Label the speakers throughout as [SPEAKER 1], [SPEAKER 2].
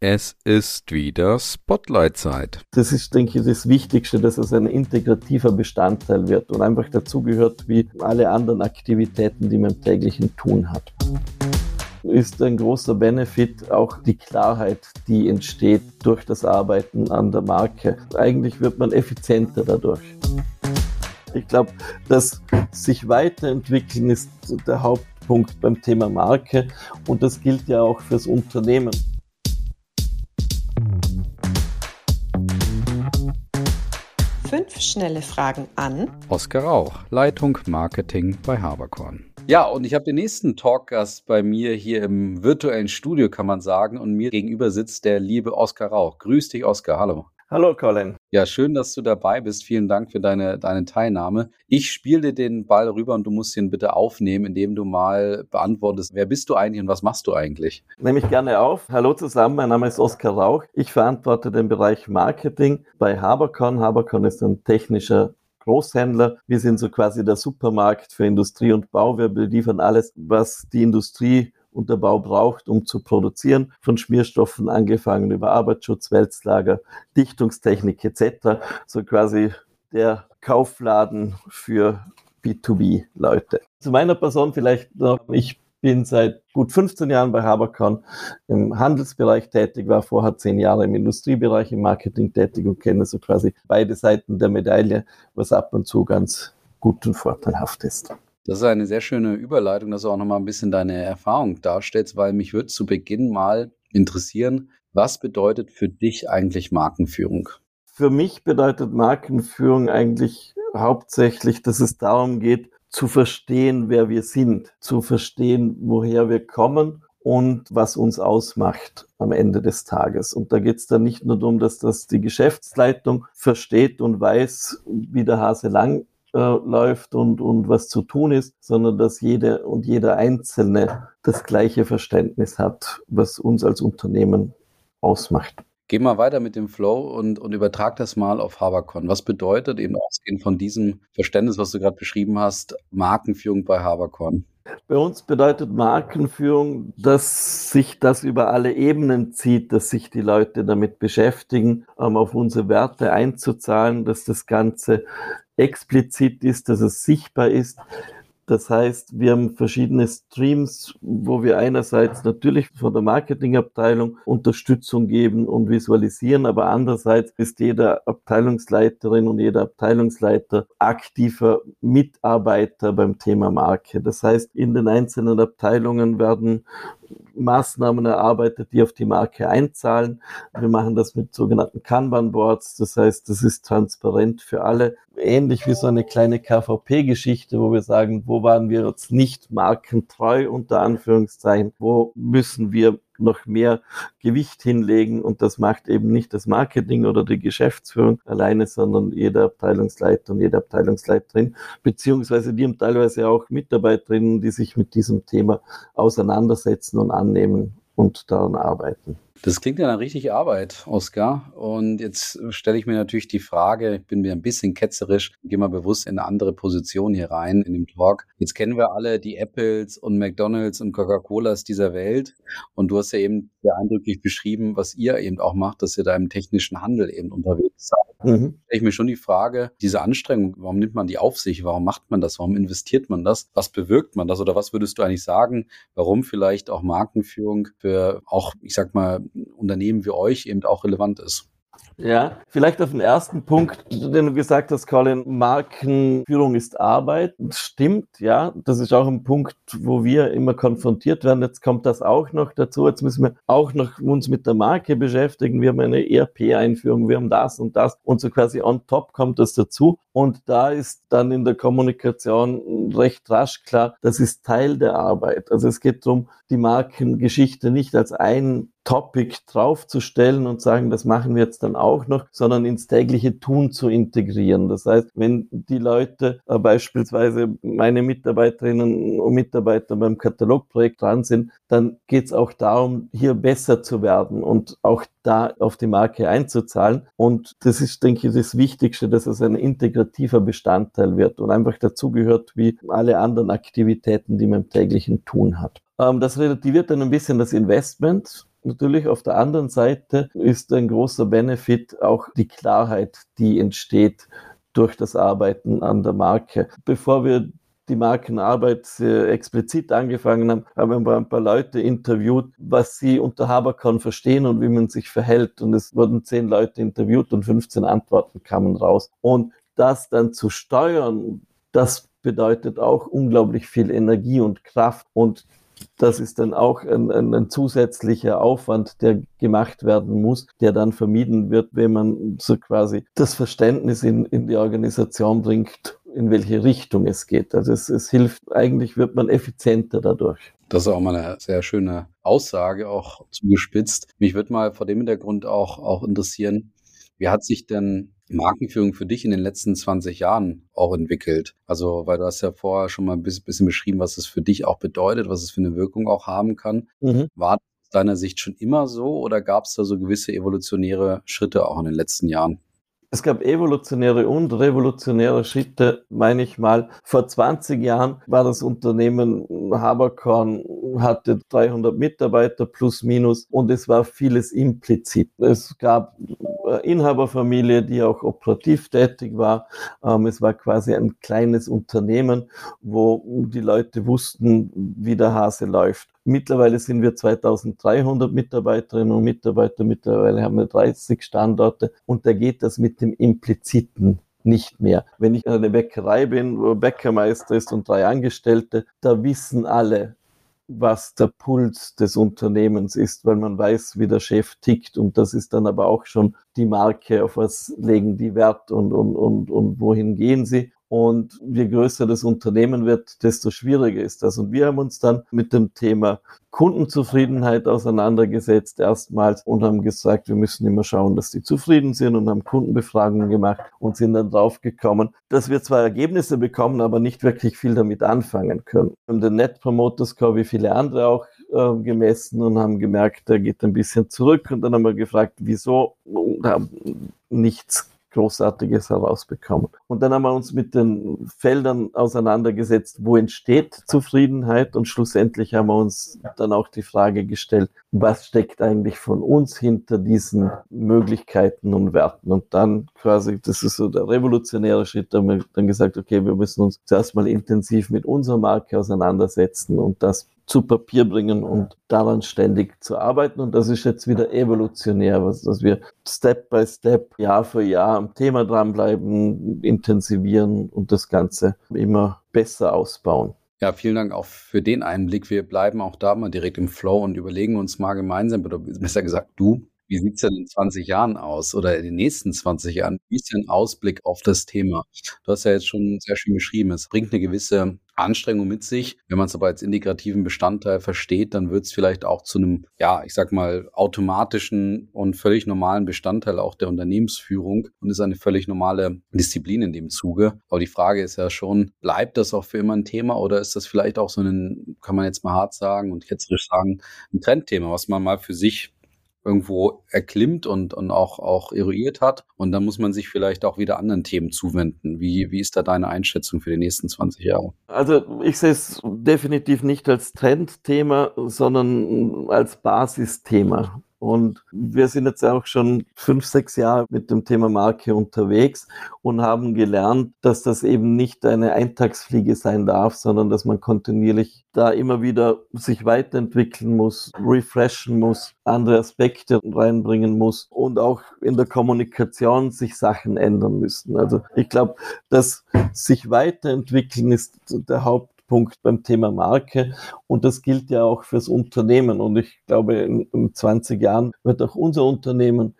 [SPEAKER 1] Es ist wieder Spotlight-Zeit.
[SPEAKER 2] Das ist, denke ich, das Wichtigste, dass es ein integrativer Bestandteil wird und einfach dazugehört wie alle anderen Aktivitäten, die man im täglichen Tun hat. Ist ein großer Benefit auch die Klarheit, die entsteht durch das Arbeiten an der Marke. Eigentlich wird man effizienter dadurch. Ich glaube, dass sich weiterentwickeln ist der Hauptpunkt beim Thema Marke und das gilt ja auch fürs Unternehmen.
[SPEAKER 3] Fünf schnelle Fragen an
[SPEAKER 1] Oskar Rauch, Leitung Marketing bei Haberkorn. Ja, und ich habe den nächsten Talkgast bei mir hier im virtuellen Studio, kann man sagen. Und mir gegenüber sitzt der liebe Oskar Rauch. Grüß dich, Oskar. Hallo.
[SPEAKER 2] Hallo Colin.
[SPEAKER 1] Ja, schön, dass du dabei bist. Vielen Dank für deine, deine Teilnahme. Ich spiele dir den Ball rüber und du musst ihn bitte aufnehmen, indem du mal beantwortest, wer bist du eigentlich und was machst du eigentlich?
[SPEAKER 2] Nehme ich gerne auf. Hallo zusammen, mein Name ist Oskar Rauch. Ich verantworte den Bereich Marketing bei Habercon. Habercon ist ein technischer Großhändler. Wir sind so quasi der Supermarkt für Industrie und Bau. Wir beliefern alles, was die Industrie und der Bau braucht, um zu produzieren, von Schmierstoffen angefangen über Arbeitsschutz, Wälzlager, Dichtungstechnik etc. So quasi der Kaufladen für B2B-Leute. Zu meiner Person vielleicht noch, ich bin seit gut 15 Jahren bei Haberkorn im Handelsbereich tätig, war vorher zehn Jahre im Industriebereich, im Marketing tätig und kenne so quasi beide Seiten der Medaille, was ab und zu ganz gut und vorteilhaft ist.
[SPEAKER 1] Das ist eine sehr schöne Überleitung, dass du auch nochmal ein bisschen deine Erfahrung darstellst, weil mich würde zu Beginn mal interessieren, was bedeutet für dich eigentlich Markenführung?
[SPEAKER 2] Für mich bedeutet Markenführung eigentlich hauptsächlich, dass es darum geht, zu verstehen, wer wir sind, zu verstehen, woher wir kommen und was uns ausmacht am Ende des Tages. Und da geht es dann nicht nur darum, dass das die Geschäftsleitung versteht und weiß, wie der Hase lang äh, läuft und, und was zu tun ist, sondern dass jede und jeder Einzelne das gleiche Verständnis hat, was uns als Unternehmen ausmacht.
[SPEAKER 1] Geh mal weiter mit dem Flow und, und übertrag das mal auf Habercon. Was bedeutet eben ausgehend von diesem Verständnis, was du gerade beschrieben hast, Markenführung bei Habercon?
[SPEAKER 2] Bei uns bedeutet Markenführung, dass sich das über alle Ebenen zieht, dass sich die Leute damit beschäftigen, um auf unsere Werte einzuzahlen, dass das Ganze explizit ist, dass es sichtbar ist. Das heißt, wir haben verschiedene Streams, wo wir einerseits natürlich von der Marketingabteilung Unterstützung geben und visualisieren, aber andererseits ist jeder Abteilungsleiterin und jeder Abteilungsleiter aktiver Mitarbeiter beim Thema Marke. Das heißt, in den einzelnen Abteilungen werden Maßnahmen erarbeitet, die auf die Marke einzahlen. Wir machen das mit sogenannten Kanban-Boards. Das heißt, das ist transparent für alle. Ähnlich wie so eine kleine KVP-Geschichte, wo wir sagen, wo waren wir jetzt nicht markentreu unter Anführungszeichen? Wo müssen wir noch mehr Gewicht hinlegen und das macht eben nicht das Marketing oder die Geschäftsführung alleine, sondern jeder Abteilungsleiter und jede Abteilungsleiterin, beziehungsweise die haben teilweise auch Mitarbeiterinnen, die sich mit diesem Thema auseinandersetzen und annehmen und daran arbeiten.
[SPEAKER 1] Das klingt ja nach richtig Arbeit, Oskar. Und jetzt stelle ich mir natürlich die Frage, ich bin mir ein bisschen ketzerisch, gehe mal bewusst in eine andere Position hier rein in dem Talk. Jetzt kennen wir alle die Apples und McDonalds und Coca-Colas dieser Welt. Und du hast ja eben sehr eindrücklich beschrieben, was ihr eben auch macht, dass ihr da im technischen Handel eben unterwegs seid. Mhm. Ich mir schon die Frage, diese Anstrengung, warum nimmt man die auf sich? Warum macht man das? Warum investiert man das? Was bewirkt man das? Oder was würdest du eigentlich sagen, warum vielleicht auch Markenführung für auch, ich sag mal, Unternehmen wie euch eben auch relevant ist.
[SPEAKER 2] Ja, vielleicht auf den ersten Punkt, den du gesagt hast, Colin, Markenführung ist Arbeit. Stimmt, ja. Das ist auch ein Punkt, wo wir immer konfrontiert werden. Jetzt kommt das auch noch dazu. Jetzt müssen wir auch noch uns mit der Marke beschäftigen. Wir haben eine ERP-Einführung, wir haben das und das. Und so quasi on top kommt das dazu. Und da ist dann in der Kommunikation recht rasch klar, das ist Teil der Arbeit. Also es geht darum, die Markengeschichte nicht als ein Topic draufzustellen und sagen, das machen wir jetzt dann auch noch, sondern ins tägliche Tun zu integrieren. Das heißt, wenn die Leute äh, beispielsweise meine Mitarbeiterinnen und Mitarbeiter beim Katalogprojekt dran sind, dann geht es auch darum, hier besser zu werden und auch da auf die Marke einzuzahlen. Und das ist, denke ich, das Wichtigste, dass es ein integrativer Bestandteil wird und einfach dazugehört wie alle anderen Aktivitäten, die man im täglichen Tun hat. Ähm, das relativiert dann ein bisschen das Investment natürlich auf der anderen Seite ist ein großer Benefit auch die Klarheit, die entsteht durch das Arbeiten an der Marke. Bevor wir die Markenarbeit explizit angefangen haben, haben wir ein paar Leute interviewt, was sie unter Haberkorn verstehen und wie man sich verhält. Und es wurden zehn Leute interviewt und 15 Antworten kamen raus. Und das dann zu steuern, das bedeutet auch unglaublich viel Energie und Kraft. Und das ist dann auch ein, ein, ein, zusätzlicher Aufwand, der gemacht werden muss, der dann vermieden wird, wenn man so quasi das Verständnis in, in die Organisation bringt in welche Richtung es geht. Also es, es hilft, eigentlich wird man effizienter dadurch.
[SPEAKER 1] Das ist auch mal eine sehr schöne Aussage, auch zugespitzt. Mich würde mal vor dem Hintergrund auch, auch interessieren, wie hat sich denn Markenführung für dich in den letzten 20 Jahren auch entwickelt? Also, weil du hast ja vorher schon mal ein bisschen beschrieben, was es für dich auch bedeutet, was es für eine Wirkung auch haben kann. Mhm. War aus deiner Sicht schon immer so oder gab es da so gewisse evolutionäre Schritte auch in den letzten Jahren?
[SPEAKER 2] Es gab evolutionäre und revolutionäre Schritte, meine ich mal. Vor 20 Jahren war das Unternehmen Haberkorn, hatte 300 Mitarbeiter plus minus und es war vieles implizit. Es gab Inhaberfamilie, die auch operativ tätig war. Ähm, es war quasi ein kleines Unternehmen, wo die Leute wussten, wie der Hase läuft. Mittlerweile sind wir 2300 Mitarbeiterinnen und Mitarbeiter. Mittlerweile haben wir 30 Standorte und da geht das mit dem Impliziten nicht mehr. Wenn ich eine Bäckerei bin, wo Bäckermeister ist und drei Angestellte, da wissen alle, was der Puls des Unternehmens ist, weil man weiß, wie der Chef tickt und das ist dann aber auch schon die Marke, auf was legen die Wert und, und, und, und wohin gehen sie. Und je größer das Unternehmen wird, desto schwieriger ist das. Und wir haben uns dann mit dem Thema Kundenzufriedenheit auseinandergesetzt erstmals und haben gesagt, wir müssen immer schauen, dass die zufrieden sind und haben Kundenbefragungen gemacht und sind dann draufgekommen, dass wir zwar Ergebnisse bekommen, aber nicht wirklich viel damit anfangen können. Wir haben den Net Promoter Score wie viele andere auch äh, gemessen und haben gemerkt, der geht ein bisschen zurück und dann haben wir gefragt, wieso und haben nichts Großartiges herausbekommen. Und dann haben wir uns mit den Feldern auseinandergesetzt, wo entsteht Zufriedenheit und schlussendlich haben wir uns dann auch die Frage gestellt, was steckt eigentlich von uns hinter diesen Möglichkeiten und Werten. Und dann quasi, das ist so der revolutionäre Schritt, da haben wir dann gesagt, okay, wir müssen uns zuerst mal intensiv mit unserer Marke auseinandersetzen und das zu Papier bringen und daran ständig zu arbeiten. Und das ist jetzt wieder evolutionär, was, dass wir Step by Step, Jahr für Jahr am Thema dranbleiben, intensivieren und das Ganze immer besser ausbauen.
[SPEAKER 1] Ja, vielen Dank auch für den Einblick. Wir bleiben auch da mal direkt im Flow und überlegen uns mal gemeinsam, oder besser gesagt du, wie sieht's denn in 20 Jahren aus oder in den nächsten 20 Jahren? Wie ist denn Ausblick auf das Thema? Du hast ja jetzt schon sehr schön beschrieben, es bringt eine gewisse Anstrengung mit sich. Wenn man es aber als integrativen Bestandteil versteht, dann wird es vielleicht auch zu einem, ja, ich sag mal, automatischen und völlig normalen Bestandteil auch der Unternehmensführung und ist eine völlig normale Disziplin in dem Zuge. Aber die Frage ist ja schon, bleibt das auch für immer ein Thema oder ist das vielleicht auch so ein, kann man jetzt mal hart sagen und ketzerisch sagen, ein Trendthema, was man mal für sich irgendwo erklimmt und, und auch, auch eruiert hat. Und dann muss man sich vielleicht auch wieder anderen Themen zuwenden. Wie, wie ist da deine Einschätzung für die nächsten 20 Jahre?
[SPEAKER 2] Also ich sehe es definitiv nicht als Trendthema, sondern als Basisthema. Und wir sind jetzt auch schon fünf, sechs Jahre mit dem Thema Marke unterwegs und haben gelernt, dass das eben nicht eine Eintagsfliege sein darf, sondern dass man kontinuierlich da immer wieder sich weiterentwickeln muss, refreshen muss, andere Aspekte reinbringen muss und auch in der Kommunikation sich Sachen ändern müssen. Also ich glaube, dass sich weiterentwickeln ist der Haupt Punkt beim Thema Marke. Und das gilt ja auch fürs Unternehmen. Und ich glaube, in, in 20 Jahren wird auch unser Unternehmen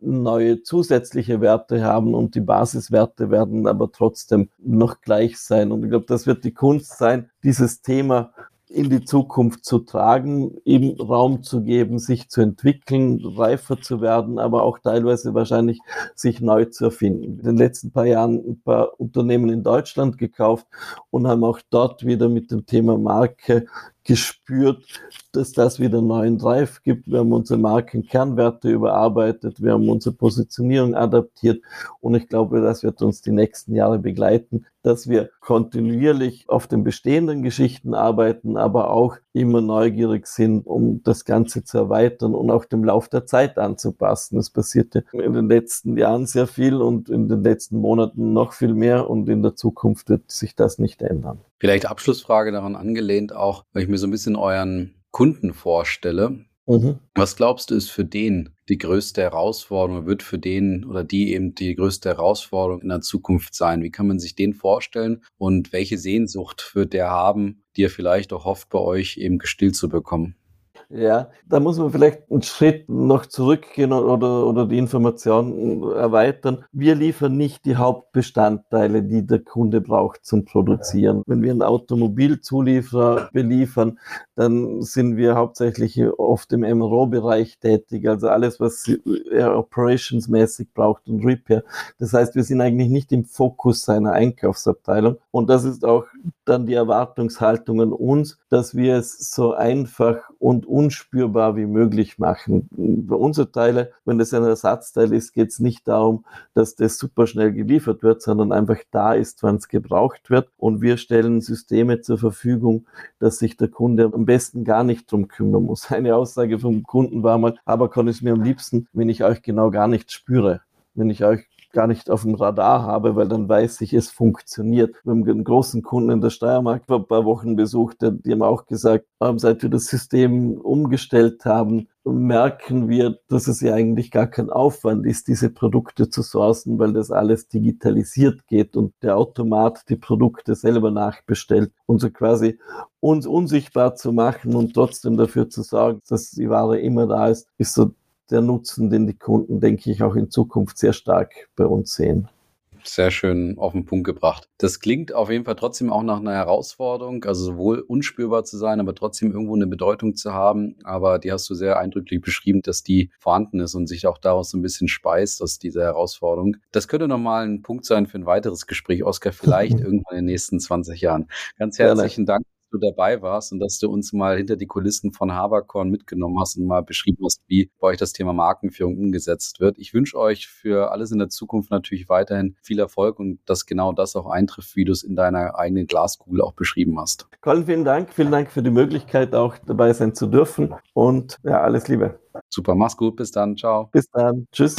[SPEAKER 2] neue zusätzliche Werte haben und die Basiswerte werden aber trotzdem noch gleich sein. Und ich glaube, das wird die Kunst sein, dieses Thema in die Zukunft zu tragen, ihm Raum zu geben, sich zu entwickeln, reifer zu werden, aber auch teilweise wahrscheinlich sich neu zu erfinden. In den letzten paar Jahren ein paar Unternehmen in Deutschland gekauft und haben auch dort wieder mit dem Thema Marke gespürt, dass das wieder neuen Drive gibt. Wir haben unsere Markenkernwerte überarbeitet, wir haben unsere Positionierung adaptiert und ich glaube, das wird uns die nächsten Jahre begleiten, dass wir kontinuierlich auf den bestehenden Geschichten arbeiten, aber auch immer neugierig sind, um das Ganze zu erweitern und auch dem Lauf der Zeit anzupassen. Es passierte in den letzten Jahren sehr viel und in den letzten Monaten noch viel mehr und in der Zukunft wird sich das nicht ändern.
[SPEAKER 1] Vielleicht Abschlussfrage daran angelehnt auch, weil ich mir so ein bisschen euren Kunden vorstelle. Mhm. Was glaubst du, ist für den die größte Herausforderung, wird für den oder die eben die größte Herausforderung in der Zukunft sein? Wie kann man sich den vorstellen und welche Sehnsucht wird der haben, die er vielleicht auch hofft, bei euch eben gestillt zu bekommen?
[SPEAKER 2] Ja, da muss man vielleicht einen Schritt noch zurückgehen oder, oder die Information erweitern. Wir liefern nicht die Hauptbestandteile, die der Kunde braucht zum Produzieren. Wenn wir einen Automobilzulieferer beliefern, dann sind wir hauptsächlich oft im MRO-Bereich tätig, also alles, was er operationsmäßig braucht und Repair. Das heißt, wir sind eigentlich nicht im Fokus seiner Einkaufsabteilung. Und das ist auch dann die Erwartungshaltung an uns, dass wir es so einfach und unspürbar wie möglich machen. Bei unseren Teile, wenn das ein Ersatzteil ist, geht es nicht darum, dass das super schnell geliefert wird, sondern einfach da ist, wann es gebraucht wird. Und wir stellen Systeme zur Verfügung, dass sich der Kunde am besten gar nicht drum kümmern muss. Eine Aussage vom Kunden war mal, aber kann es mir am liebsten, wenn ich euch genau gar nicht spüre wenn ich euch gar nicht auf dem Radar habe, weil dann weiß ich, es funktioniert. Wir haben einen großen Kunden in der Steiermark vor ein paar Wochen besucht, die haben auch gesagt, seit wir das System umgestellt haben, merken wir, dass es ja eigentlich gar kein Aufwand ist, diese Produkte zu sourcen, weil das alles digitalisiert geht und der Automat die Produkte selber nachbestellt und so quasi uns unsichtbar zu machen und trotzdem dafür zu sorgen, dass die Ware immer da ist, ist so der Nutzen, den die Kunden, denke ich, auch in Zukunft sehr stark bei uns sehen.
[SPEAKER 1] Sehr schön auf den Punkt gebracht. Das klingt auf jeden Fall trotzdem auch nach einer Herausforderung, also sowohl unspürbar zu sein, aber trotzdem irgendwo eine Bedeutung zu haben. Aber die hast du sehr eindrücklich beschrieben, dass die vorhanden ist und sich auch daraus so ein bisschen speist aus dieser Herausforderung. Das könnte nochmal ein Punkt sein für ein weiteres Gespräch, Oskar, vielleicht irgendwann in den nächsten 20 Jahren. Ganz herzlichen Dank du dabei warst und dass du uns mal hinter die Kulissen von Habercorn mitgenommen hast und mal beschrieben hast, wie bei euch das Thema Markenführung umgesetzt wird. Ich wünsche euch für alles in der Zukunft natürlich weiterhin viel Erfolg und dass genau das auch eintrifft, wie du es in deiner eigenen Glaskugel auch beschrieben hast.
[SPEAKER 2] Colin, vielen Dank. Vielen Dank für die Möglichkeit, auch dabei sein zu dürfen und ja, alles Liebe.
[SPEAKER 1] Super, mach's gut. Bis dann. Ciao.
[SPEAKER 2] Bis dann. Tschüss.